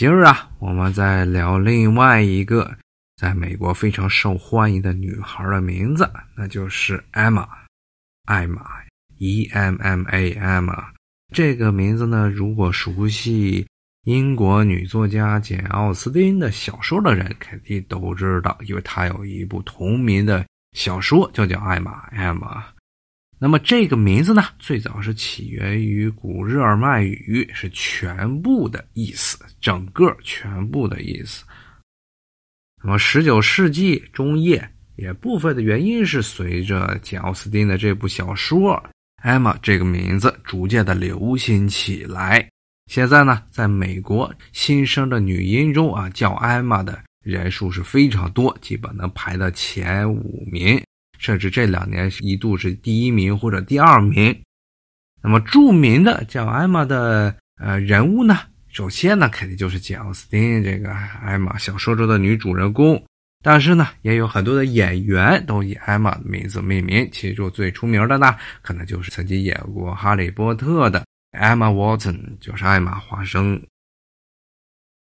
今儿啊，我们再聊另外一个在美国非常受欢迎的女孩的名字，那就是艾玛，艾玛，E M M A Emma。这个名字呢，如果熟悉英国女作家简奥斯汀的小说的人，肯定都知道，因为她有一部同名的小说，就叫《艾玛》Emma。那么这个名字呢，最早是起源于古日耳曼语，是全部的意思，整个全部的意思。那么十九世纪中叶，也部分的原因是随着简奥斯汀的这部小说《艾玛》这个名字逐渐的流行起来。现在呢，在美国新生的女婴中啊，叫艾玛的人数是非常多，基本能排到前五名。甚至这两年一度是第一名或者第二名。那么著名的叫艾玛的呃人物呢，首先呢肯定就是简奥斯汀这个艾玛小说中的女主人公。但是呢，也有很多的演员都以艾玛的名字命名。其中最出名的呢，可能就是曾经演过《哈利波特》的 Emma Watson，就是艾玛·华生。